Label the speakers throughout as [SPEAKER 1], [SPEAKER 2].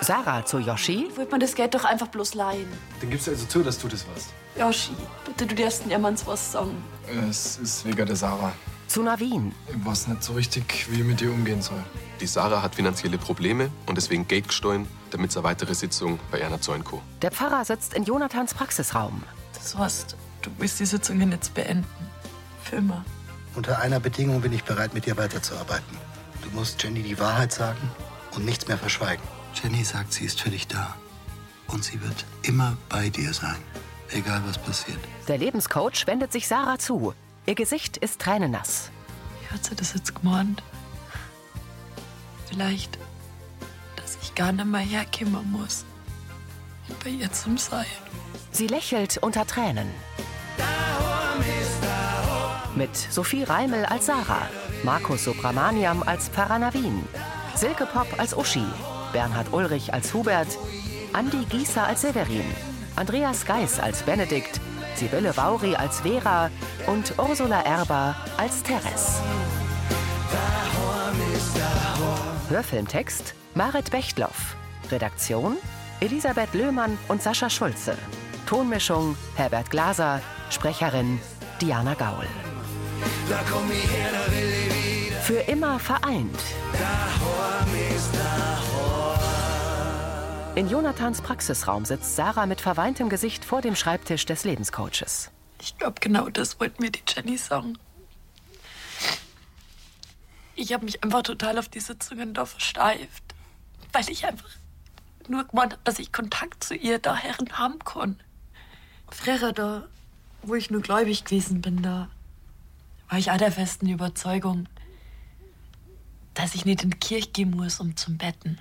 [SPEAKER 1] Sarah zu Yoshi.
[SPEAKER 2] Ich wollte mir das Geld doch einfach bloß leihen.
[SPEAKER 3] Dann gibst du also zu, dass du das warst.
[SPEAKER 2] Yoshi, bitte, du darfst niemandem was sagen.
[SPEAKER 3] Es ist wegen der Sarah.
[SPEAKER 1] Zu Navin.
[SPEAKER 3] Ich weiß nicht so richtig, wie ich mit ihr umgehen soll.
[SPEAKER 4] Die Sarah hat finanzielle Probleme und deswegen Geld gestohlen, damit sie eine weitere Sitzung bei Erna kann.
[SPEAKER 1] Der Pfarrer sitzt in Jonathans Praxisraum.
[SPEAKER 2] Das heißt, du willst die Sitzungen jetzt beenden. Für immer.
[SPEAKER 5] Unter einer Bedingung bin ich bereit, mit dir weiterzuarbeiten. Du musst Jenny die Wahrheit sagen und nichts mehr verschweigen. Jenny sagt, sie ist für dich da. Und sie wird immer bei dir sein. Egal, was passiert.
[SPEAKER 1] Der Lebenscoach wendet sich Sarah zu. Ihr Gesicht ist tränennass.
[SPEAKER 2] Wie hat sie das jetzt gemeint? Vielleicht, dass ich gar nicht mehr herkommen muss. Und bei ihr zum Sein.
[SPEAKER 1] Sie lächelt unter Tränen. Mit Sophie Reimel als Sarah, Markus Subramaniam als Pfarrer Navin, Silke Pop als Uschi, Bernhard Ulrich als Hubert, Andi Gießer als Severin, Andreas Geis als Benedikt, Sibylle Vauri als Vera und Ursula Erber als Teres. Hörfilmtext Marit Bechtloff. Redaktion Elisabeth Löhmann und Sascha Schulze. Tonmischung Herbert Glaser. Sprecherin Diana Gaul. Für immer vereint. In Jonathans Praxisraum sitzt Sarah mit verweintem Gesicht vor dem Schreibtisch des Lebenscoaches.
[SPEAKER 2] Ich glaube, genau das wollte mir die Jenny sagen. Ich habe mich einfach total auf die Sitzungen da versteift. Weil ich einfach nur gemeint habe, dass ich Kontakt zu ihr da Herren haben kann. Früher da, wo ich nur gläubig gewesen bin, da war ich auch der festen Überzeugung, dass ich nicht in die Kirche gehen muss, um zum Betten,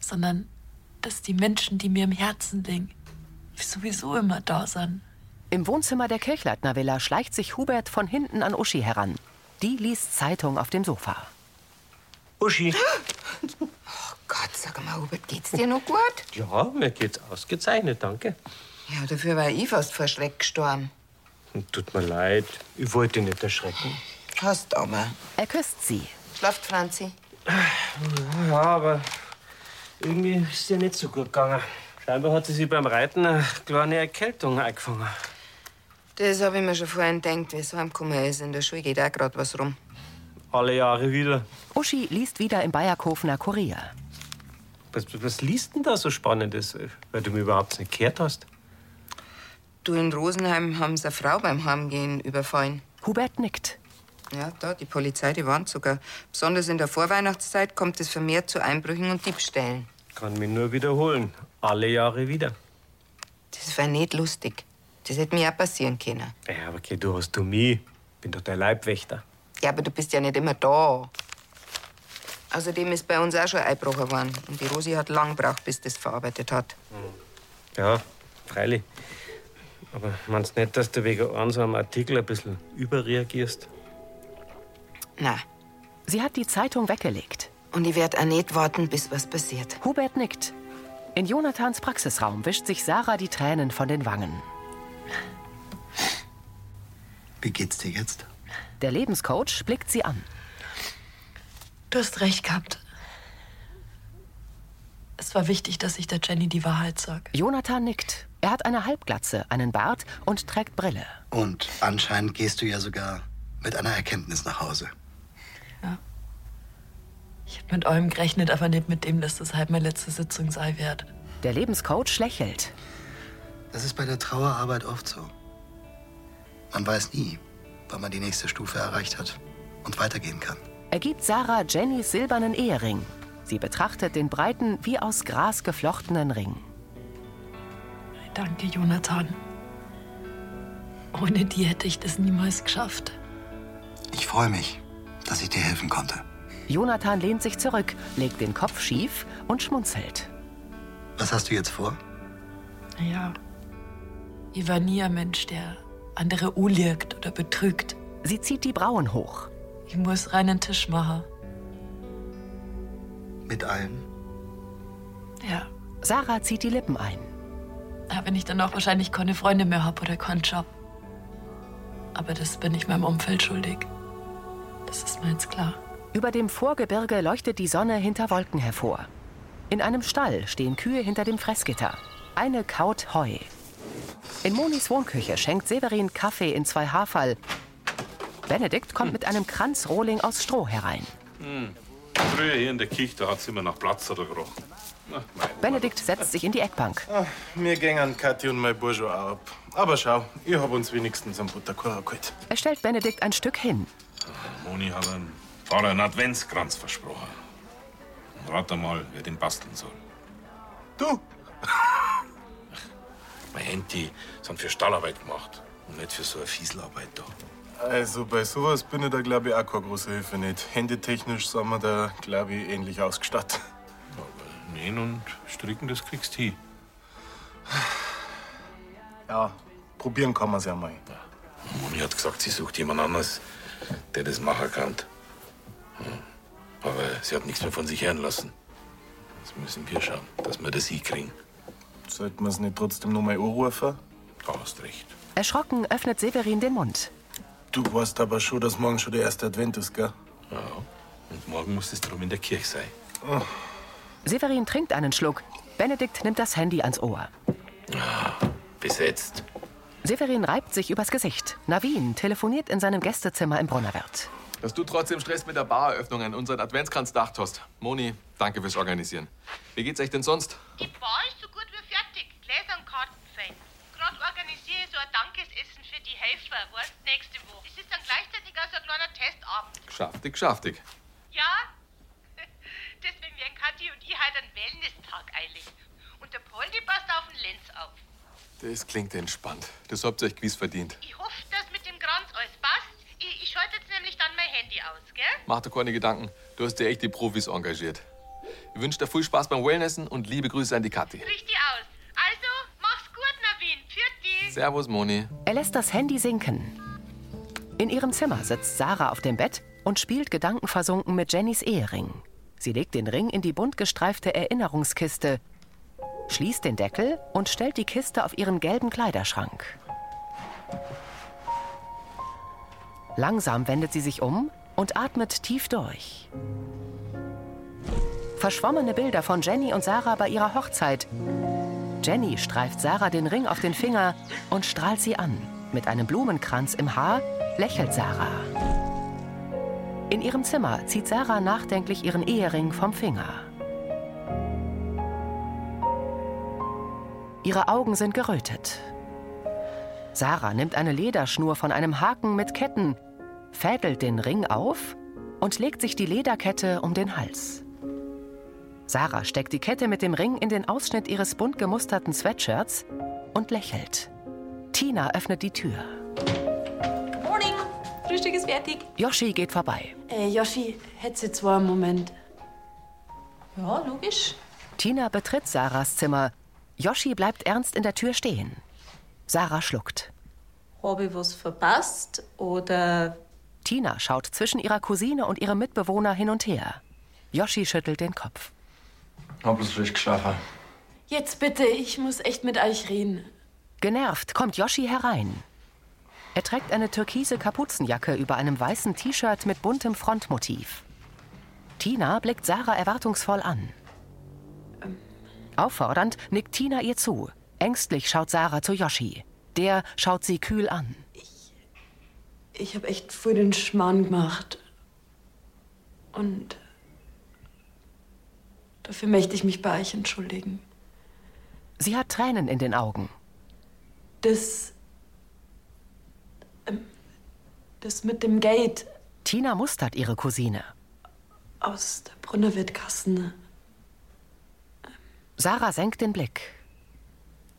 [SPEAKER 2] sondern dass die Menschen, die mir im Herzen liegen, sowieso immer da sind.
[SPEAKER 1] Im Wohnzimmer der Kirchleitner Villa schleicht sich Hubert von hinten an Uschi heran. Die liest Zeitung auf dem Sofa.
[SPEAKER 6] Uschi.
[SPEAKER 7] Gott, sag mal, Hubert, geht's dir noch gut?
[SPEAKER 6] Ja, mir geht's ausgezeichnet, danke.
[SPEAKER 7] Ja, dafür war ich fast vor Schreck gestorben.
[SPEAKER 6] Tut mir leid, ich wollte dich nicht erschrecken.
[SPEAKER 7] Hast aber.
[SPEAKER 1] Er küsst sie.
[SPEAKER 7] Schlaft Franzi?
[SPEAKER 6] Ja, aber irgendwie ist es ihr nicht so gut gegangen. Scheinbar hat sie sich beim Reiten eine kleine Erkältung eingefangen.
[SPEAKER 7] Das habe ich mir schon vorhin gedacht, wie es heimgekommen ist. In der Schule geht auch gerade was rum.
[SPEAKER 6] Alle Jahre wieder.
[SPEAKER 1] Uschi liest wieder im Bayerkofener Kurier.
[SPEAKER 6] Was, was liest denn da so Spannendes, weil du mir überhaupt nicht gehört hast?
[SPEAKER 7] Du, in Rosenheim haben sie eine Frau beim Heimgehen überfallen.
[SPEAKER 1] Hubert nickt.
[SPEAKER 7] Ja, da, die Polizei, die warnt sogar. Besonders in der Vorweihnachtszeit kommt es vermehrt zu Einbrüchen und Diebstählen.
[SPEAKER 6] Kann mich nur wiederholen. Alle Jahre wieder.
[SPEAKER 7] Das war nicht lustig. Das hätte mir auch passieren können.
[SPEAKER 6] Ja, aber okay, du hast du mich. Bin doch der Leibwächter.
[SPEAKER 7] Ja, aber du bist ja nicht immer da. Außerdem ist bei uns auch schon eingebrochen worden. Und die Rosi hat lang gebraucht, bis das verarbeitet hat.
[SPEAKER 6] Ja, freilich. Aber meinst nicht, dass du wegen einem Artikel ein bisschen überreagierst?
[SPEAKER 7] Na.
[SPEAKER 1] Sie hat die Zeitung weggelegt.
[SPEAKER 7] Und ich werde nicht warten, bis was passiert.
[SPEAKER 1] Hubert nickt. In Jonathans Praxisraum wischt sich Sarah die Tränen von den Wangen.
[SPEAKER 5] Wie geht's dir jetzt?
[SPEAKER 1] Der Lebenscoach blickt sie an.
[SPEAKER 2] Du hast recht gehabt. Es war wichtig, dass ich der Jenny die Wahrheit sage.
[SPEAKER 1] Jonathan nickt. Er hat eine Halbglatze, einen Bart und trägt Brille.
[SPEAKER 5] Und anscheinend gehst du ja sogar mit einer Erkenntnis nach Hause.
[SPEAKER 2] Ich hab mit eurem gerechnet, aber nicht mit dem, dass das halt meine letzte Sitzung sei wird.
[SPEAKER 1] Der Lebenscoach lächelt.
[SPEAKER 5] Das ist bei der Trauerarbeit oft so. Man weiß nie, wann man die nächste Stufe erreicht hat und weitergehen kann.
[SPEAKER 1] Er gibt Sarah Jennys silbernen Ehering. Sie betrachtet den breiten, wie aus Gras geflochtenen Ring.
[SPEAKER 2] Danke, Jonathan. Ohne die hätte ich das niemals geschafft.
[SPEAKER 5] Ich freue mich, dass ich dir helfen konnte.
[SPEAKER 1] Jonathan lehnt sich zurück, legt den Kopf schief und schmunzelt.
[SPEAKER 5] Was hast du jetzt vor?
[SPEAKER 2] Naja, ich war nie ein Mensch, der andere ulirgt oder betrügt.
[SPEAKER 1] Sie zieht die Brauen hoch.
[SPEAKER 2] Ich muss reinen Tisch machen.
[SPEAKER 5] Mit allem?
[SPEAKER 2] Ja.
[SPEAKER 1] Sarah zieht die Lippen ein.
[SPEAKER 2] ja wenn ich dann auch wahrscheinlich keine Freunde mehr habe oder keinen Job. Aber das bin ich meinem Umfeld schuldig. Das ist mir jetzt klar.
[SPEAKER 1] Über dem Vorgebirge leuchtet die Sonne hinter Wolken hervor. In einem Stall stehen Kühe hinter dem Fressgitter. Eine kaut Heu. In Monis Wohnküche schenkt Severin Kaffee in zwei Haferl. Benedikt kommt mit einem Kranz Rohling aus Stroh herein.
[SPEAKER 8] Früher hier in der Kirche, da hat's immer nach Platz oder gerochen. Na,
[SPEAKER 1] Benedikt setzt sich in die Eckbank.
[SPEAKER 9] Wir gängen Kathi und mein auch ab. Aber schau, ich hab uns wenigstens einen Butterkuchen geholt.
[SPEAKER 1] Er stellt Benedikt ein Stück hin.
[SPEAKER 8] Moni hat einen Pfarrer einen Adventskranz versprochen. Und rat mal, wer den basteln soll.
[SPEAKER 9] Du?
[SPEAKER 8] Meine Hände die sind für Stallarbeit gemacht und nicht für so eine Fieselarbeit da.
[SPEAKER 9] Also bei sowas bin ich da, glaube ich, auch keine große Hilfe nicht. Händetechnisch sind wir da, glaube ich, ähnlich ausgestattet.
[SPEAKER 8] Nähen und stricken, das kriegst du hin.
[SPEAKER 9] Ja, probieren kann man's ja mal.
[SPEAKER 8] Moni hat gesagt, sie sucht jemand anderes, der das machen kann. Hm. Aber sie hat nichts mehr von sich hören lassen. Jetzt müssen wir schauen, dass wir das hinkriegen.
[SPEAKER 9] Sollten wir es nicht trotzdem noch mal anrufen?
[SPEAKER 8] Da hast recht.
[SPEAKER 1] Erschrocken öffnet Severin den Mund.
[SPEAKER 9] Du weißt aber schon, dass morgen schon der erste Advent ist, gell?
[SPEAKER 8] Ja. Und morgen muss es drum in der Kirche sein.
[SPEAKER 1] Severin trinkt einen Schluck. Benedikt nimmt das Handy ans Ohr.
[SPEAKER 8] Besetzt.
[SPEAKER 1] Severin reibt sich übers Gesicht. Navin telefoniert in seinem Gästezimmer im Brunnerwirt.
[SPEAKER 4] Dass du trotzdem Stress mit der Bareröffnung an unseren Adventskranz gedacht hast. Moni, danke fürs Organisieren. Wie geht's euch denn sonst?
[SPEAKER 10] Die Bar ist so gut wie fertig. Gläser und Karten fein. Gerade organisiere ich so ein Dankesessen für die Helfer, weißt, nächste Woche. Es ist dann gleichzeitig auch so ein kleiner Testabend.
[SPEAKER 4] Schaftig, schaftig.
[SPEAKER 10] Ja? Deswegen werden Kathi und ich heute einen Wellness-Tag einlegen. Und der Poldi passt auf den Lenz auf.
[SPEAKER 4] Das klingt entspannt. Das habt ihr euch gewiss verdient.
[SPEAKER 10] Ich hoffe, dass mit dem Kranz alles passt. Ich, ich schalte jetzt nämlich dann mein Handy aus, gell?
[SPEAKER 4] Mach dir keine Gedanken. Du hast dir echt die Profis engagiert. Ich wünsche dir viel Spaß beim Wellnessen und liebe Grüße an die Kathi.
[SPEAKER 10] Richtig aus. Also, mach's gut, Navin. Für dich.
[SPEAKER 4] Servus, Moni.
[SPEAKER 1] Er lässt das Handy sinken. In ihrem Zimmer sitzt Sarah auf dem Bett und spielt gedankenversunken mit Jennys Ehering. Sie legt den Ring in die bunt gestreifte Erinnerungskiste, schließt den Deckel und stellt die Kiste auf ihren gelben Kleiderschrank. Langsam wendet sie sich um und atmet tief durch. Verschwommene Bilder von Jenny und Sarah bei ihrer Hochzeit. Jenny streift Sarah den Ring auf den Finger und strahlt sie an. Mit einem Blumenkranz im Haar lächelt Sarah. In ihrem Zimmer zieht Sarah nachdenklich ihren Ehering vom Finger. Ihre Augen sind gerötet. Sarah nimmt eine Lederschnur von einem Haken mit Ketten, fädelt den Ring auf und legt sich die Lederkette um den Hals. Sarah steckt die Kette mit dem Ring in den Ausschnitt ihres bunt gemusterten Sweatshirts und lächelt. Tina öffnet die Tür.
[SPEAKER 2] Morning. Frühstück ist fertig.
[SPEAKER 1] Yoshi geht vorbei.
[SPEAKER 2] Äh, Yoshi, hättest du zwar einen Moment? Ja, logisch.
[SPEAKER 1] Tina betritt Sarahs Zimmer. Yoshi bleibt ernst in der Tür stehen. Sarah schluckt.
[SPEAKER 2] Habe ich was verpasst oder
[SPEAKER 1] Tina schaut zwischen ihrer Cousine und ihrem Mitbewohner hin und her. Yoshi schüttelt den Kopf.
[SPEAKER 3] Hab bloß schlecht geschlafen.
[SPEAKER 2] Jetzt bitte, ich muss echt mit euch reden.
[SPEAKER 1] Genervt kommt Yoshi herein. Er trägt eine türkise Kapuzenjacke über einem weißen T-Shirt mit buntem Frontmotiv. Tina blickt Sarah erwartungsvoll an. Auffordernd nickt Tina ihr zu. Ängstlich schaut Sarah zu Yoshi. Der schaut sie kühl an.
[SPEAKER 2] Ich habe echt voll den Schmarrn gemacht. Und dafür möchte ich mich bei euch entschuldigen.
[SPEAKER 1] Sie hat Tränen in den Augen.
[SPEAKER 2] Das. ähm, Das mit dem Gate
[SPEAKER 1] Tina mustert ihre Cousine.
[SPEAKER 2] aus der Brunnerwirtkassen,
[SPEAKER 1] Sarah senkt den Blick.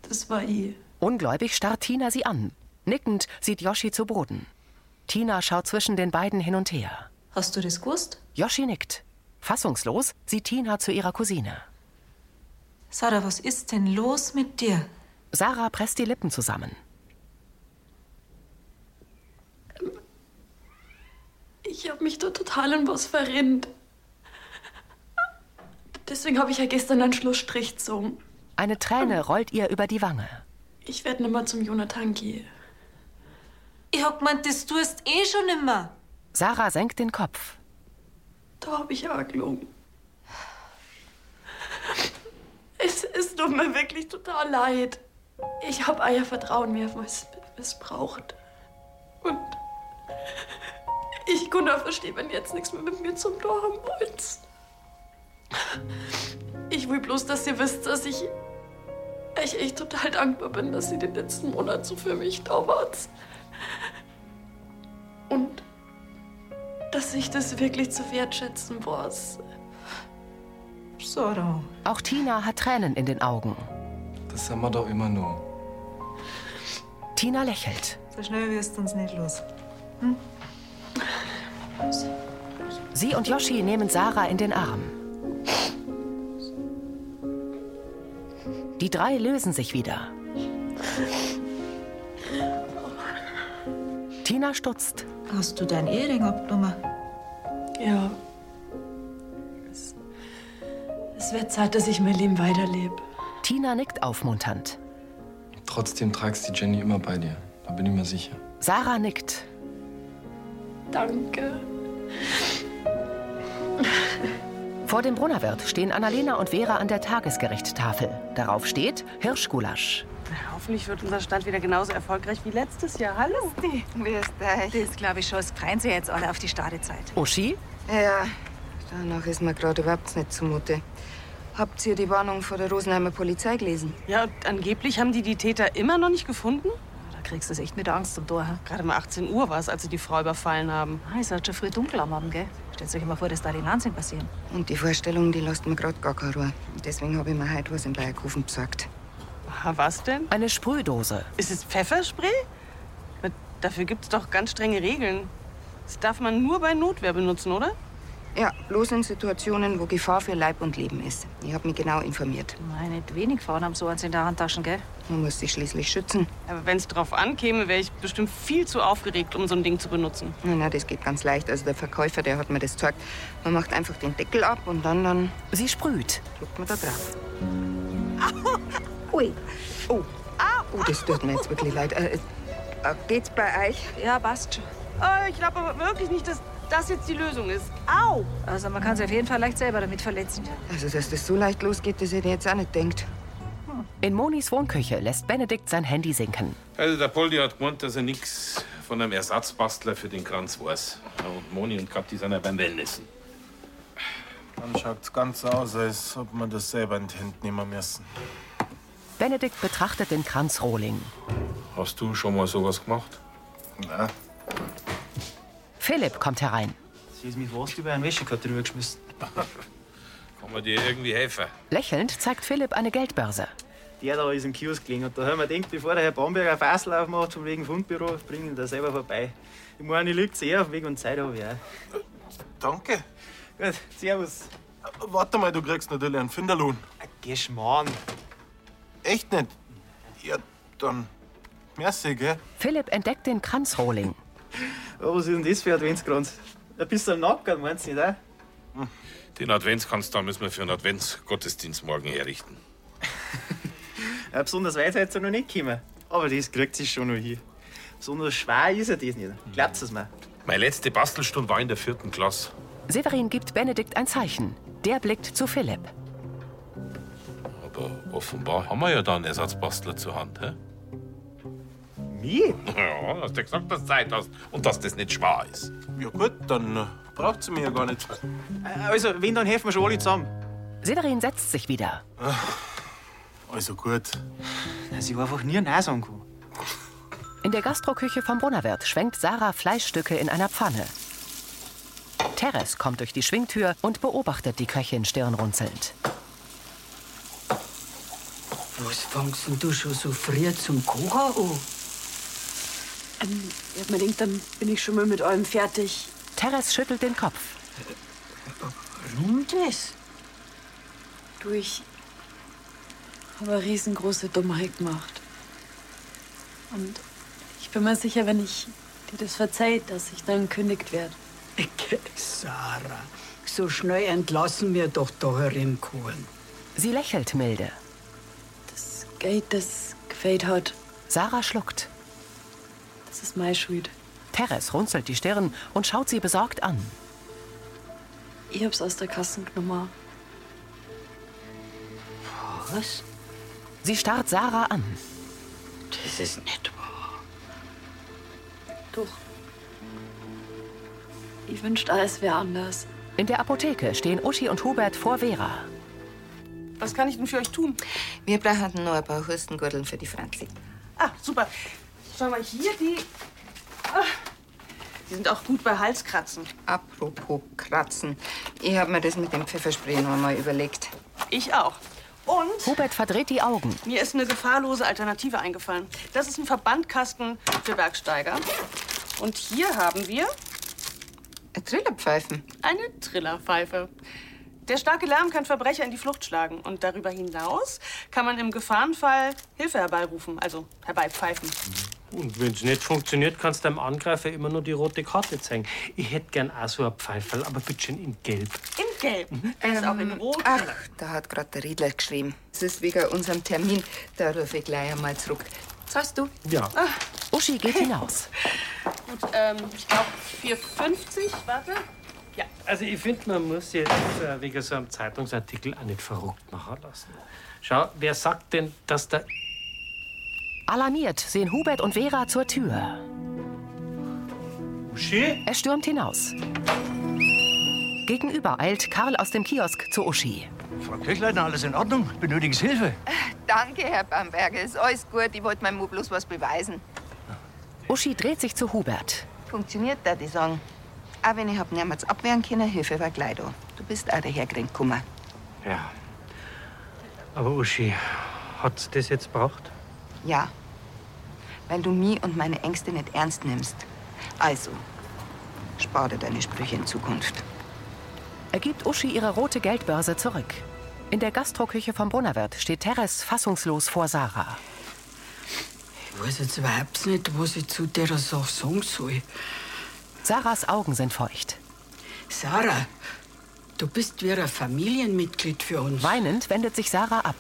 [SPEAKER 2] das war ich.
[SPEAKER 1] Ungläubig starrt Tina sie an. Nickend sieht Yoshi zu Boden. Tina schaut zwischen den beiden hin und her.
[SPEAKER 2] Hast du das gewusst?
[SPEAKER 1] Yoshi nickt. Fassungslos sieht Tina zu ihrer Cousine.
[SPEAKER 11] Sarah, was ist denn los mit dir?
[SPEAKER 1] Sarah presst die Lippen zusammen.
[SPEAKER 2] Ich habe mich da total in was verrennt. Deswegen habe ich ja gestern einen Schlussstrich gezogen.
[SPEAKER 1] Eine Träne rollt ihr über die Wange.
[SPEAKER 2] Ich werde nimmer zum Jonathan gehen.
[SPEAKER 11] Ich hab gemeint, das tust eh schon immer.
[SPEAKER 1] Sarah senkt den Kopf.
[SPEAKER 2] Da habe ich ja gelogen. Es, es tut mir wirklich total leid. Ich habe euer Vertrauen mir miss missbraucht. Und ich kann auch verstehen, wenn ihr jetzt nichts mehr mit mir zum Tor haben wollt. Ich will bloß, dass ihr wisst, dass ich ich echt total dankbar bin, dass ihr den letzten Monat so für mich da wart. Und dass ich das wirklich zu wertschätzen weiß.
[SPEAKER 1] Sarah. Auch Tina hat Tränen in den Augen.
[SPEAKER 3] Das haben wir doch immer nur.
[SPEAKER 1] Tina lächelt.
[SPEAKER 12] So schnell wirst du uns nicht los.
[SPEAKER 1] Sie und Yoshi nehmen Sarah in den Arm. Die drei lösen sich wieder. Tina stutzt.
[SPEAKER 12] Hast du dein Ehering abgenommen?
[SPEAKER 2] Ja. Es, es wird Zeit, dass ich mein Leben weiterlebe.
[SPEAKER 1] Tina nickt aufmunternd.
[SPEAKER 3] Trotzdem tragst die Jenny immer bei dir. Da bin ich mir sicher.
[SPEAKER 1] Sarah nickt.
[SPEAKER 2] Danke.
[SPEAKER 1] Vor dem Brunnerwirt stehen Annalena und Vera an der Tagesgerichttafel. Darauf steht Hirschgulasch.
[SPEAKER 13] Hoffentlich wird unser Stand wieder genauso erfolgreich wie letztes Jahr. Hallo.
[SPEAKER 12] Das glaube ich schon. Es freuen sich jetzt alle auf die Startezeit.
[SPEAKER 1] Uschi?
[SPEAKER 7] Ja, danach ist mir gerade überhaupt nicht zumute. Habt ihr die Warnung vor der Rosenheimer Polizei gelesen?
[SPEAKER 13] Ja, und angeblich haben die die Täter immer noch nicht gefunden.
[SPEAKER 12] Kriegst du es echt mit Angst zum Tor.
[SPEAKER 13] Gerade mal 18 Uhr war es, als sie die Frau überfallen haben.
[SPEAKER 12] Ah, es hat schon früh dunkel am Abend, gell? Stellt euch mal vor, dass da die Wahnsinn passieren.
[SPEAKER 7] Und die Vorstellung, die lässt mir gerade gar keine Ruhe. Deswegen habe ich mir heute was in Bayerkofen besorgt.
[SPEAKER 13] Aha, was denn?
[SPEAKER 1] Eine Sprühdose.
[SPEAKER 13] Ist es Pfefferspray? Dafür gibt es doch ganz strenge Regeln. Das darf man nur bei Notwehr benutzen, oder?
[SPEAKER 7] Ja, bloß in Situationen, wo Gefahr für Leib und Leben ist. Ich habe mich genau informiert.
[SPEAKER 12] Meine, nicht wenig Frauen haben so eins in der Handtaschen, gell?
[SPEAKER 7] Man muss sich schließlich schützen.
[SPEAKER 13] Aber wenn es drauf ankäme, wäre ich bestimmt viel zu aufgeregt, um so ein Ding zu benutzen.
[SPEAKER 7] Na, na, das geht ganz leicht. Also der Verkäufer, der hat mir das gezeigt. Man macht einfach den Deckel ab und dann, dann
[SPEAKER 1] Sie sprüht.
[SPEAKER 7] drückt man da drauf. Ui. Oh. Oh, das tut mir jetzt wirklich leid. Äh, äh, geht's bei euch?
[SPEAKER 12] Ja, passt schon.
[SPEAKER 13] Oh, ich glaube aber wirklich nicht, dass das jetzt die Lösung ist. Au!
[SPEAKER 12] Also man kann sich auf jeden Fall leicht selber damit verletzen.
[SPEAKER 7] Also, dass das so leicht losgeht, das hätte ich jetzt auch nicht gedacht.
[SPEAKER 1] In Monis Wohnküche lässt Benedikt sein Handy sinken.
[SPEAKER 8] Also der Poldi hat gemeint, dass er nichts von einem Ersatzbastler für den Kranz weiß. Und Moni und Kathi sind ja beim Wellnessen.
[SPEAKER 9] Dann schaut's ganz so aus, als ob man das selber in die Hände nehmen müssen.
[SPEAKER 1] Benedikt betrachtet den Kranzrohling.
[SPEAKER 8] Hast du schon mal sowas gemacht?
[SPEAKER 9] Na,
[SPEAKER 1] Philipp kommt herein.
[SPEAKER 14] Sie ist mich fast über einen Wäschekorb drüber geschmissen.
[SPEAKER 8] Kann man dir irgendwie helfen?
[SPEAKER 1] Lächelnd zeigt Philipp eine Geldbörse.
[SPEAKER 14] Der da ist im Kiosk gelegen. Und da haben wir gedacht, bevor der Herr Bamberger ein Fassel aufmacht, von wegen Fundbüro, bringen ihn da selber vorbei. Ich meine, ich liegt sehr auf Weg und Zeit habe ich auch.
[SPEAKER 9] danke.
[SPEAKER 14] Gut, servus.
[SPEAKER 9] Warte mal, du kriegst natürlich einen Finderlohn.
[SPEAKER 14] Geschmarrn.
[SPEAKER 9] Echt nicht? Ja, dann. Merci, gell?
[SPEAKER 1] Philipp entdeckt den Kranzrohling.
[SPEAKER 14] Was ist denn das für ein Adventskranz? Ein bisschen Nackert, meinst du nicht, auch?
[SPEAKER 8] Den Adventskranz da müssen wir für einen Adventsgottesdienst morgen herrichten.
[SPEAKER 14] Ja, besonders weit seid ihr noch nicht gekommen. Aber das kriegt sich schon noch hin. Besonders schwer ist er das nicht. Glaubt es mir?
[SPEAKER 8] Meine letzte Bastelstunde war in der vierten Klasse.
[SPEAKER 1] Severin gibt Benedikt ein Zeichen. Der blickt zu Philipp.
[SPEAKER 8] Aber offenbar haben wir ja da einen Ersatzbastler zur Hand. Hä?
[SPEAKER 14] Mir?
[SPEAKER 8] Ja, hast du gesagt, dass du Zeit hast und dass das nicht schwer ist.
[SPEAKER 9] Ja gut, dann äh, braucht sie mich ja gar nicht.
[SPEAKER 14] Also, wenn, dann helfen wir schon alle zusammen.
[SPEAKER 1] Severin setzt sich wieder.
[SPEAKER 9] Also gut.
[SPEAKER 14] Dass ich einfach nie Nase angekommen.
[SPEAKER 1] In der Gastroküche vom Brunnerwirt schwenkt Sarah Fleischstücke in einer Pfanne. Teres kommt durch die Schwingtür und beobachtet die Köchin stirnrunzelnd.
[SPEAKER 15] Was fangst denn du schon so früh zum Kochen an?
[SPEAKER 2] Ähm, ich hab mir gedacht, dann bin ich schon mal mit allem fertig.
[SPEAKER 1] Teres schüttelt den Kopf.
[SPEAKER 15] Warum das?
[SPEAKER 2] Du, ich habe eine riesengroße Dummheit gemacht. Und ich bin mir sicher, wenn ich dir das verzeiht, dass ich dann kündigt werde.
[SPEAKER 15] Sarah, so schnell entlassen wir doch da herin keinen.
[SPEAKER 1] Sie lächelt milde.
[SPEAKER 2] Das Geld, das gefällt hat,
[SPEAKER 1] Sarah schluckt.
[SPEAKER 2] Das ist meine Schuld.
[SPEAKER 1] Teres runzelt die Stirn und schaut sie besorgt an.
[SPEAKER 2] Ich hab's aus der Kasse genommen.
[SPEAKER 15] Was?
[SPEAKER 1] Sie starrt Sarah an.
[SPEAKER 15] Das ist nicht wahr.
[SPEAKER 2] Doch. Ich wünschte, alles wäre anders.
[SPEAKER 1] In der Apotheke stehen Uschi und Hubert vor Vera.
[SPEAKER 13] Was kann ich denn für euch tun?
[SPEAKER 7] Wir brauchen noch ein paar Hustengurteln für die Franzi.
[SPEAKER 13] Ah, super. Schau mal hier, die. Ah, die sind auch gut bei Halskratzen.
[SPEAKER 7] Apropos Kratzen. Ich habe mir das mit dem Pfefferspray noch mal überlegt.
[SPEAKER 13] Ich auch. Und
[SPEAKER 1] Hubert verdreht die Augen.
[SPEAKER 13] mir ist eine gefahrlose Alternative eingefallen. Das ist ein Verbandkasten für Bergsteiger. Und hier haben wir
[SPEAKER 7] Trillerpfeifen.
[SPEAKER 13] eine Trillerpfeife. Der starke Lärm kann Verbrecher in die Flucht schlagen. Und darüber hinaus kann man im Gefahrenfall Hilfe herbeirufen, also herbeipfeifen.
[SPEAKER 6] Und wenn's nicht funktioniert, kannst du dem Angreifer immer nur die rote Karte zeigen. Ich hätte gern auch so ein Pfeifel, aber bitte schön in Gelb.
[SPEAKER 13] In Gelb. Er ist auch in Rot.
[SPEAKER 7] Ach, da hat gerade der Riedler geschrieben. Es ist wegen unserem Termin. Da rufe ich gleich einmal zurück. Zahlst du?
[SPEAKER 6] Ja.
[SPEAKER 1] Uschi geht hinaus.
[SPEAKER 13] Gut, ähm, ich glaube 4,50. Warte.
[SPEAKER 6] Also ich finde, man muss jetzt äh, wegen so einem Zeitungsartikel auch nicht verrückt machen lassen. Schau, wer sagt denn, dass der...
[SPEAKER 1] Alarmiert sehen Hubert und Vera zur Tür.
[SPEAKER 6] Uschi?
[SPEAKER 1] Er stürmt hinaus. Gegenüber eilt Karl aus dem Kiosk zu Uschi.
[SPEAKER 16] Frau Kirchleitner, alles in Ordnung? Benötigen Sie Hilfe?
[SPEAKER 7] Danke, Herr Bamberger. Ist alles gut. Ich wollte meinem Mu bloß was beweisen.
[SPEAKER 1] Uschi dreht sich zu Hubert.
[SPEAKER 7] Funktioniert, da die sagen. Auch wenn ich hab niemals abwehren können, Hilfe war gleich da. Du bist auch dahergerannt gekommen.
[SPEAKER 6] Ja. Aber Uschi, hat's das jetzt braucht?
[SPEAKER 7] Ja. Weil du mich und meine Ängste nicht ernst nimmst. Also, spar dir deine Sprüche in Zukunft.
[SPEAKER 1] Er gibt Uschi ihre rote Geldbörse zurück. In der Gastroküche vom Brunnerwirt steht Teres fassungslos vor Sarah.
[SPEAKER 15] Ich weiß jetzt überhaupt nicht, was ich zu der Sache sagen soll.
[SPEAKER 1] Sarahs Augen sind feucht.
[SPEAKER 15] Sarah, du bist wie ein Familienmitglied für uns.
[SPEAKER 1] Weinend wendet sich Sarah ab.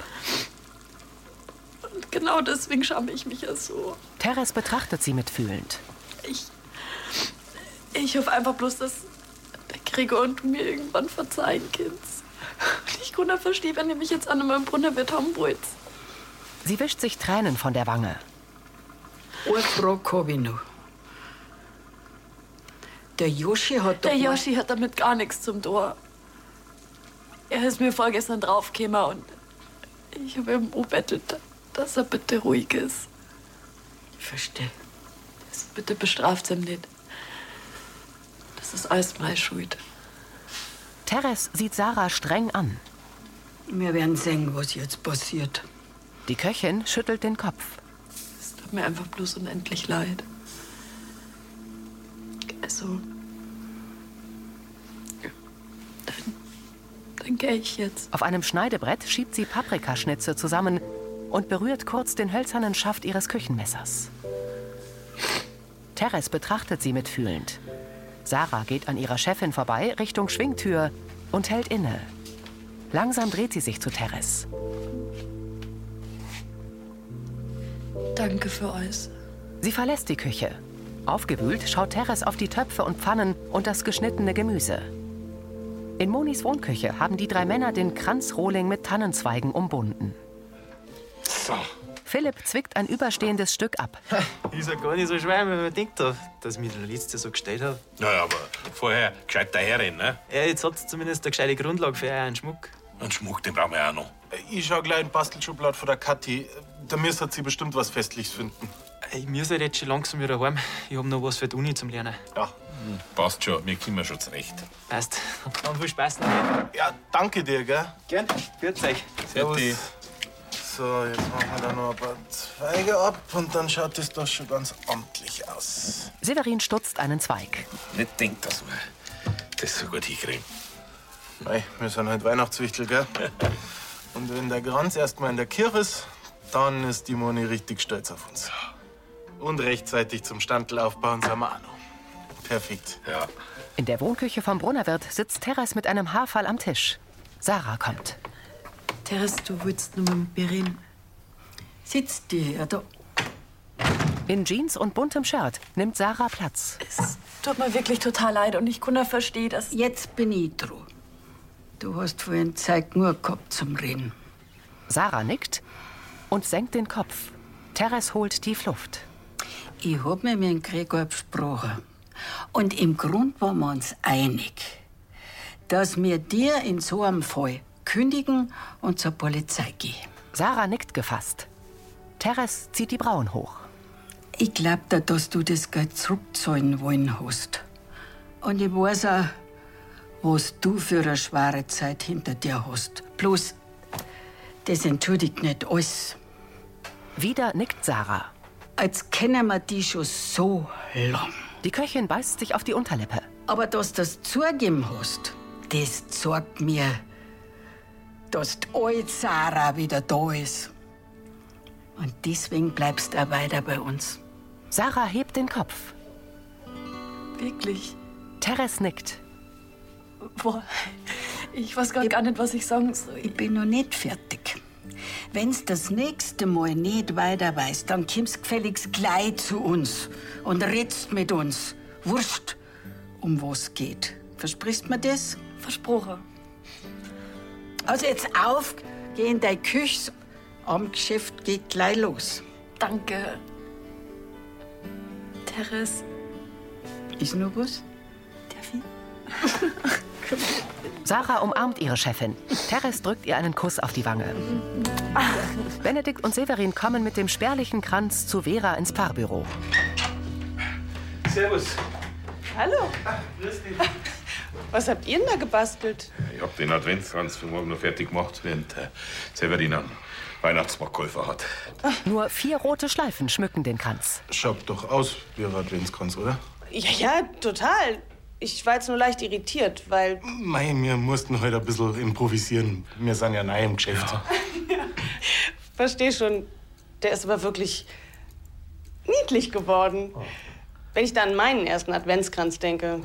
[SPEAKER 2] Und genau deswegen schäme ich mich ja so.
[SPEAKER 1] Teres betrachtet sie mitfühlend.
[SPEAKER 2] Ich. Ich hoffe einfach bloß, dass der Gregor und du mir irgendwann verzeihen kannst. Und ich kann nicht verstehen, wenn ihr mich jetzt an meinem Brunnerwirt haben wollt.
[SPEAKER 1] Sie wischt sich Tränen von der Wange.
[SPEAKER 15] Ich noch. Der Joschi hat doch
[SPEAKER 2] Der Yoshi hat damit gar nichts zum Tor. Er ist mir vorgestern draufgekommen und ich habe ihm bettelt, dass er bitte ruhig ist.
[SPEAKER 15] Verstehe.
[SPEAKER 2] Das bitte bestraft ihm nicht. Das ist alles meine Schuld.
[SPEAKER 1] Teres sieht Sarah streng an.
[SPEAKER 15] Wir werden sehen, was jetzt passiert.
[SPEAKER 1] Die Köchin schüttelt den Kopf.
[SPEAKER 2] Es tut mir einfach bloß unendlich leid. Also. Dann, dann gehe ich jetzt.
[SPEAKER 1] Auf einem Schneidebrett schiebt sie Paprikaschnitze zusammen und berührt kurz den hölzernen Schaft ihres Küchenmessers. Teres betrachtet sie mitfühlend. Sarah geht an ihrer Chefin vorbei Richtung Schwingtür und hält inne. Langsam dreht sie sich zu Teres.
[SPEAKER 2] Danke für alles.
[SPEAKER 1] Sie verlässt die Küche. Aufgewühlt schaut Teres auf die Töpfe und Pfannen und das geschnittene Gemüse. In Monis Wohnküche haben die drei Männer den Kranzrohling mit Tannenzweigen umbunden.
[SPEAKER 8] So.
[SPEAKER 1] Philipp zwickt ein überstehendes Stück ab.
[SPEAKER 14] Ist ja gar nicht so schwer, wenn man denkt, dass ich mich der Letzte so gestellt habe.
[SPEAKER 8] Naja, aber vorher gescheit daherrennen, ne?
[SPEAKER 14] Ja, jetzt hat zumindest eine gescheite Grundlage für einen Schmuck.
[SPEAKER 8] Einen Schmuck, den brauchen wir auch noch.
[SPEAKER 9] Ich schau gleich in den Bastelschublad von der Kathi. Da müsste sie bestimmt was Festliches finden.
[SPEAKER 14] Ich muss halt jetzt schon langsam wieder heim. Ich hab noch was für die Uni zum Lernen.
[SPEAKER 9] Ja.
[SPEAKER 8] Passt schon, wir kommen schon zurecht.
[SPEAKER 14] Passt. Dann viel Spaß noch.
[SPEAKER 9] Ja, danke dir, gell?
[SPEAKER 14] Gern. Grüß euch.
[SPEAKER 9] Servus. So, jetzt machen wir da noch ein paar Zweige ab und dann schaut es doch schon ganz amtlich aus.
[SPEAKER 1] Severin stutzt einen Zweig.
[SPEAKER 8] Nicht denkt, dass wir das so gut hinkriegen.
[SPEAKER 9] Mei, wir sind halt Weihnachtswichtel, gell? Und wenn der Kranz erst mal in der Kirche ist, dann ist die Moni richtig stolz auf uns. Und rechtzeitig zum Standel aufbauen sind wir auch noch. Perfekt.
[SPEAKER 8] Ja.
[SPEAKER 1] In der Wohnküche vom Brunnerwirt sitzt Teres mit einem Haarfall am Tisch. Sarah kommt.
[SPEAKER 2] Teres, du willst nur mit mir reden.
[SPEAKER 15] Sitzt die ja da.
[SPEAKER 1] In Jeans und buntem Shirt nimmt Sarah Platz.
[SPEAKER 2] Es tut mir wirklich total leid und ich kann nicht verstehen, dass.
[SPEAKER 15] Jetzt bin ich dran. Du hast vorhin Zeit nur gehabt zum Reden.
[SPEAKER 1] Sarah nickt und senkt den Kopf. Teres holt tief Luft.
[SPEAKER 15] Ich hab mir mit dem Gregor besprochen. Und im Grund waren wir uns einig, dass wir dir in so einem Fall kündigen und zur Polizei gehen.
[SPEAKER 1] Sarah nickt gefasst. Teres zieht die Brauen hoch.
[SPEAKER 15] Ich glaub da, dass du das Geld zurückzahlen wollen hast. Und ich weiß auch, was du für eine schwere Zeit hinter dir hast. Bloß, das entschuldigt nicht alles.
[SPEAKER 1] Wieder nickt Sarah.
[SPEAKER 15] Als kennen wir die schon so lang.
[SPEAKER 1] Die Köchin beißt sich auf die Unterlippe.
[SPEAKER 15] Aber dass du das zugeben hast, das zeigt mir, dass die alte Sarah wieder da ist. Und deswegen bleibst du auch weiter bei uns.
[SPEAKER 1] Sarah hebt den Kopf.
[SPEAKER 2] Wirklich?
[SPEAKER 1] Teres nickt.
[SPEAKER 2] Boah, ich weiß gar, gar nicht, was ich sagen soll.
[SPEAKER 15] Ich bin noch nicht fertig. Wenn's das nächste Mal nicht weiter weißt, dann kommst gefälligst gleich zu uns und redst mit uns. Wurscht, um was geht. Versprichst mir das?
[SPEAKER 2] Versprochen.
[SPEAKER 15] Also jetzt auf, geh in deine Küche. Am Geschäft geht gleich los.
[SPEAKER 2] Danke. Teres.
[SPEAKER 15] Ist noch was?
[SPEAKER 1] Sarah umarmt ihre Chefin. Teres drückt ihr einen Kuss auf die Wange. Benedikt und Severin kommen mit dem spärlichen Kranz zu Vera ins Paarbüro.
[SPEAKER 6] Servus.
[SPEAKER 13] Hallo.
[SPEAKER 14] Grüß dich.
[SPEAKER 13] Was habt ihr denn da gebastelt?
[SPEAKER 8] Ich hab den Adventskranz für morgen noch fertig gemacht, während äh, Severin einen Weihnachtsmarkt geholfen hat.
[SPEAKER 1] Nur vier rote Schleifen schmücken den Kranz.
[SPEAKER 9] Schaut doch aus wie ein Adventskranz, oder?
[SPEAKER 13] Ja, ja, total. Ich war jetzt nur leicht irritiert, weil.
[SPEAKER 9] Mei, wir mussten heute ein bisschen improvisieren. Wir sind ja neu im Geschäft.
[SPEAKER 13] Versteh schon, der ist aber wirklich niedlich geworden. Wenn ich da an meinen ersten Adventskranz denke,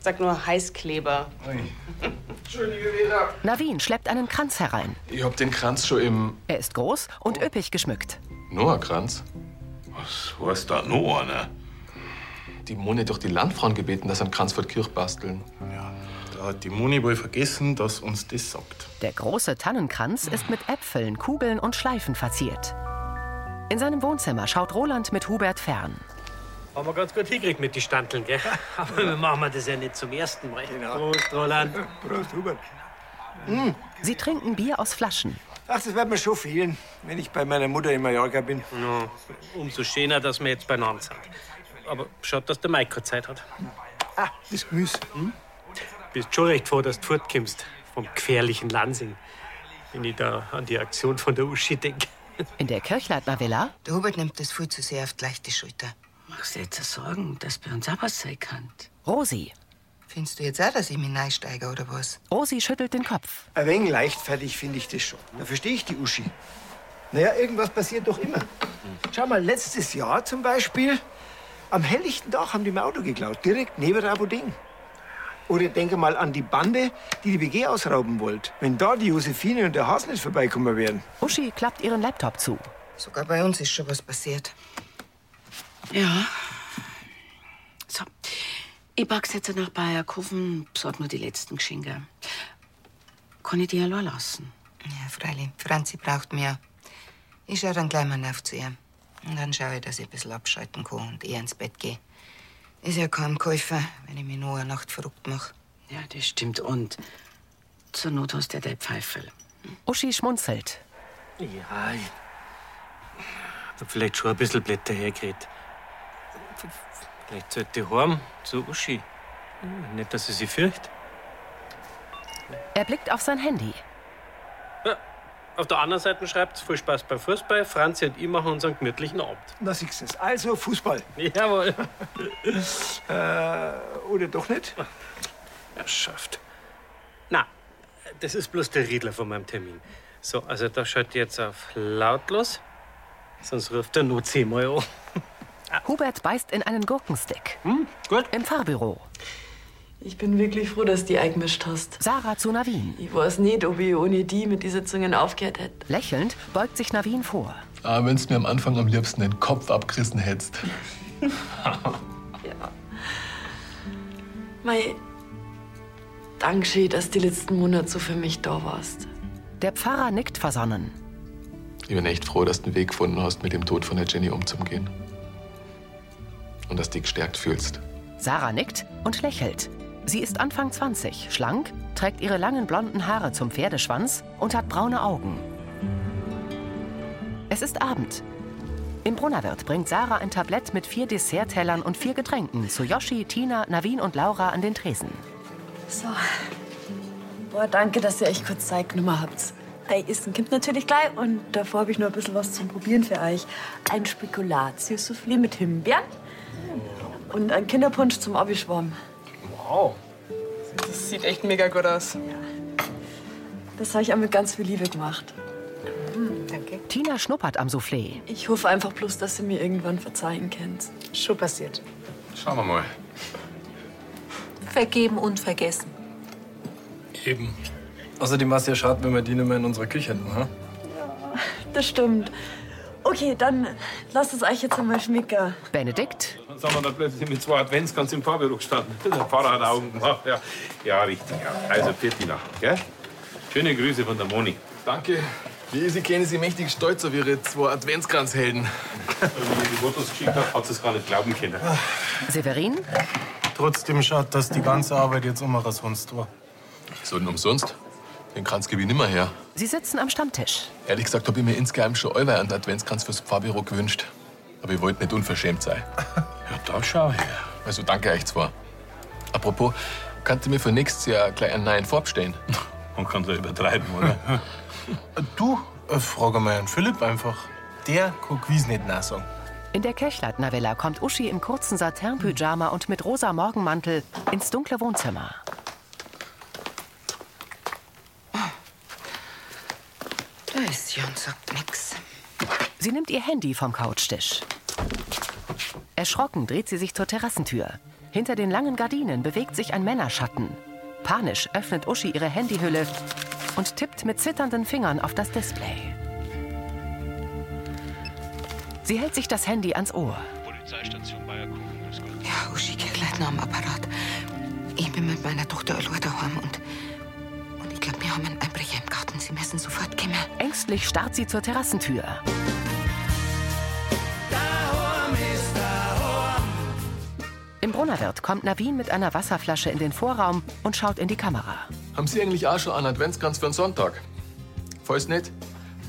[SPEAKER 13] sag nur Heißkleber.
[SPEAKER 4] Entschuldige wieder.
[SPEAKER 1] Navin schleppt einen Kranz herein.
[SPEAKER 4] Ich hab den Kranz schon im.
[SPEAKER 1] Er ist groß und üppig geschmückt.
[SPEAKER 4] Noah-Kranz?
[SPEAKER 8] Was heißt da noch einer?
[SPEAKER 4] Die Moni hat doch die Landfrauen gebeten, dass sie einen Kranz vor die Kirche basteln.
[SPEAKER 9] Ja, da hat die Moni wohl vergessen, dass uns das sagt.
[SPEAKER 1] Der große Tannenkranz ist mit Äpfeln, Kugeln und Schleifen verziert. In seinem Wohnzimmer schaut Roland mit Hubert fern.
[SPEAKER 6] Haben wir ganz gut hingekriegt mit den Standeln, gell? Aber wir machen das ja nicht zum ersten Mal. Prost, Roland.
[SPEAKER 16] Prost, Hubert.
[SPEAKER 1] Sie trinken Bier aus Flaschen.
[SPEAKER 16] Ach, das wird mir schon fehlen, wenn ich bei meiner Mutter in Mallorca bin.
[SPEAKER 6] Ja, umso schöner, dass wir jetzt beieinander sind. Aber schaut, dass der Mike keine Zeit hat.
[SPEAKER 16] Ah, das Gemüse.
[SPEAKER 6] Hm? Bist schon recht froh, dass du fortkommst vom gefährlichen Lansing. Wenn ich da an die Aktion von der Uschi denke.
[SPEAKER 1] In der Kirchleitner Villa
[SPEAKER 7] Der Hubert nimmt das viel zu sehr auf die leichte Schulter.
[SPEAKER 15] Machst du jetzt Sorgen, dass bei uns auch was sein kann?
[SPEAKER 1] Rosi.
[SPEAKER 7] Findest du jetzt auch, dass ich mich einsteige, oder was?
[SPEAKER 1] Rosi schüttelt den Kopf.
[SPEAKER 16] Ein wenig leichtfertig finde ich das schon. Da verstehe ich die Uschi. Naja, irgendwas passiert doch immer. Schau mal, letztes Jahr zum Beispiel, am helllichten Tag haben die mir Auto geklaut, direkt neben der Aboding. Oder denke mal an die Bande, die die WG ausrauben wollte. Wenn da die Josephine und der Haas nicht vorbeikommen wären.
[SPEAKER 1] Uschi klappt ihren Laptop zu.
[SPEAKER 7] Sogar bei uns ist schon was passiert.
[SPEAKER 15] Ja. So. Ich pack's jetzt nach Bayerkofen, besorg nur die letzten Geschenke. Kann ich die allein lassen?
[SPEAKER 7] Ja, freilich. Franzi braucht mehr. Ich schau dann gleich mal auf zu ihr. Und dann schaue ich, dass ich ein bisschen abschalten kann und eher ins Bett gehe. Ist ja kaum Käufer, wenn ich mich nur eine Nacht verrückt mache.
[SPEAKER 15] Ja, das stimmt. Und zur Not hast du ja dein Pfeifel.
[SPEAKER 1] Uschi schmunzelt.
[SPEAKER 6] Ja, ich hab vielleicht schon ein bisschen Blätter hergeredet. Vielleicht sollte ich heim zu Uschi. Nicht, dass sie sich fürcht.
[SPEAKER 1] Er blickt auf sein Handy.
[SPEAKER 6] Auf der anderen Seite schreibt viel Spaß beim Fußball. Franzi und ich machen unseren gemütlichen Abend.
[SPEAKER 16] Na, siehst du es. Also Fußball.
[SPEAKER 6] Jawohl.
[SPEAKER 16] äh, oder doch nicht?
[SPEAKER 6] Er schafft. Na, das ist bloß der Riedler von meinem Termin. So, also da schaut jetzt auf lautlos. Sonst ruft er nur zehnmal an.
[SPEAKER 1] Hubert beißt in einen Gurkenstick.
[SPEAKER 6] Hm, gut.
[SPEAKER 1] Im Fahrbüro.
[SPEAKER 2] Ich bin wirklich froh, dass du die eingemischt hast.
[SPEAKER 1] Sarah zu Navin.
[SPEAKER 2] Ich weiß nicht, ob ich ohne die mit den Sitzungen aufgehört hätte.
[SPEAKER 1] Lächelnd beugt sich Navin vor.
[SPEAKER 3] Ah, wenn's mir am Anfang am liebsten den Kopf abgerissen hättest.
[SPEAKER 2] Mei, Dankeschön, dass du die letzten Monate so für mich da warst.
[SPEAKER 1] Der Pfarrer nickt versonnen.
[SPEAKER 4] Ich bin echt froh, dass du einen Weg gefunden hast, mit dem Tod von der Jenny umzugehen. Und dass du dich gestärkt fühlst.
[SPEAKER 1] Sarah nickt und lächelt. Sie ist Anfang 20, schlank, trägt ihre langen blonden Haare zum Pferdeschwanz und hat braune Augen. Es ist Abend. Im Brunnerwirt bringt Sarah ein Tablett mit vier Desserttellern und vier Getränken zu Yoshi, Tina, Navin und Laura an den Tresen.
[SPEAKER 2] So. Boah, danke, dass ihr echt kurz Zeit genommen habt. Ei Essen kommt natürlich gleich und davor habe ich noch ein bisschen was zum Probieren für euch. Ein Spekulatius-Soufflé mit Himbeeren und ein Kinderpunsch zum Abschwamm.
[SPEAKER 13] Wow. Das sieht echt mega gut aus.
[SPEAKER 2] Das habe ich auch mit ganz viel Liebe gemacht.
[SPEAKER 7] Danke.
[SPEAKER 1] Tina schnuppert am Soufflé.
[SPEAKER 2] Ich hoffe einfach bloß, dass ihr mir irgendwann verzeihen könnt.
[SPEAKER 7] Schon passiert.
[SPEAKER 8] Schauen wir mal.
[SPEAKER 12] Vergeben und vergessen.
[SPEAKER 4] Eben. Außerdem war es ja schade, wenn wir die nicht mehr in unserer Küche hätten, ha?
[SPEAKER 2] Das stimmt. Okay, dann lasst es euch jetzt einmal schmecken.
[SPEAKER 1] Benedikt,
[SPEAKER 8] Dann sind wir da plötzlich mit zwei Adventskranz im Fahrbüro gestanden. Der Pfarrer hat Augen gemacht. Ja, ja richtig. Ja. Also, Viertina, gell? Schöne Grüße von der Moni.
[SPEAKER 17] Danke. Wie Sie kennen Sie mächtig stolz auf Ihre zwei Adventskranzhelden.
[SPEAKER 8] Als ich die Fotos geschickt habe, hat sie es gar nicht glauben können.
[SPEAKER 1] Severin,
[SPEAKER 9] Trotzdem schaut, dass die ganze Arbeit jetzt umsonst war.
[SPEAKER 4] So denn umsonst? Den Kranz gebe ich nimmer her.
[SPEAKER 1] Sie sitzen am Stammtisch.
[SPEAKER 4] Ehrlich gesagt habe ich mir insgeheim schon allweil einen Adventskranz fürs Pfarrbüro gewünscht. Aber ich wollte nicht unverschämt sein.
[SPEAKER 8] Ja, da schau her.
[SPEAKER 4] Also danke euch zwar. Apropos, kannst du mir für nächstes Jahr gleich einen neuen Farb stellen?
[SPEAKER 8] Man kann so übertreiben, oder?
[SPEAKER 9] Du, äh, frage mal Herrn Philipp einfach. Der kann Quiz nicht nachsagen.
[SPEAKER 1] In der Kirchleitner-Villa kommt Uschi im kurzen Satin-Pyjama und mit rosa Morgenmantel ins dunkle Wohnzimmer.
[SPEAKER 7] Da ist sie und sagt nix.
[SPEAKER 1] Sie nimmt ihr Handy vom Couchtisch. Erschrocken dreht sie sich zur Terrassentür. Hinter den langen Gardinen bewegt sich ein Männerschatten. Panisch öffnet Uschi ihre Handyhülle und tippt mit zitternden Fingern auf das Display. Sie hält sich das Handy ans Ohr.
[SPEAKER 8] Polizeistation Bayerkofen, grüß Gott.
[SPEAKER 7] Ja, Uschi Kirchleitner am Apparat. Ich bin mit meiner Tochter allein daheim und, und ich glaube, wir haben einen Einbrecher. Sie müssen sofort kommen.
[SPEAKER 1] Ängstlich starrt sie zur Terrassentür. Im Brunnerwirt kommt Navin mit einer Wasserflasche in den Vorraum und schaut in die Kamera.
[SPEAKER 4] Haben Sie eigentlich auch schon einen Adventskranz für einen Sonntag? Falls nicht,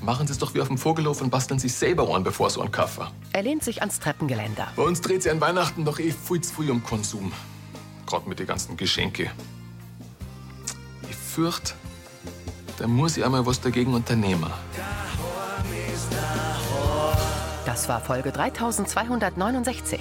[SPEAKER 4] machen Sie es doch wie auf dem Vogelhof und basteln sich selber an, bevor so ein Kaffee.
[SPEAKER 1] Er lehnt sich ans Treppengeländer.
[SPEAKER 4] Bei uns dreht sich an Weihnachten doch eh viel zu früh um Konsum. Gerade mit den ganzen Geschenke. Ich fürchte, da muss ich einmal was dagegen unternehmen.
[SPEAKER 1] Das war Folge 3269.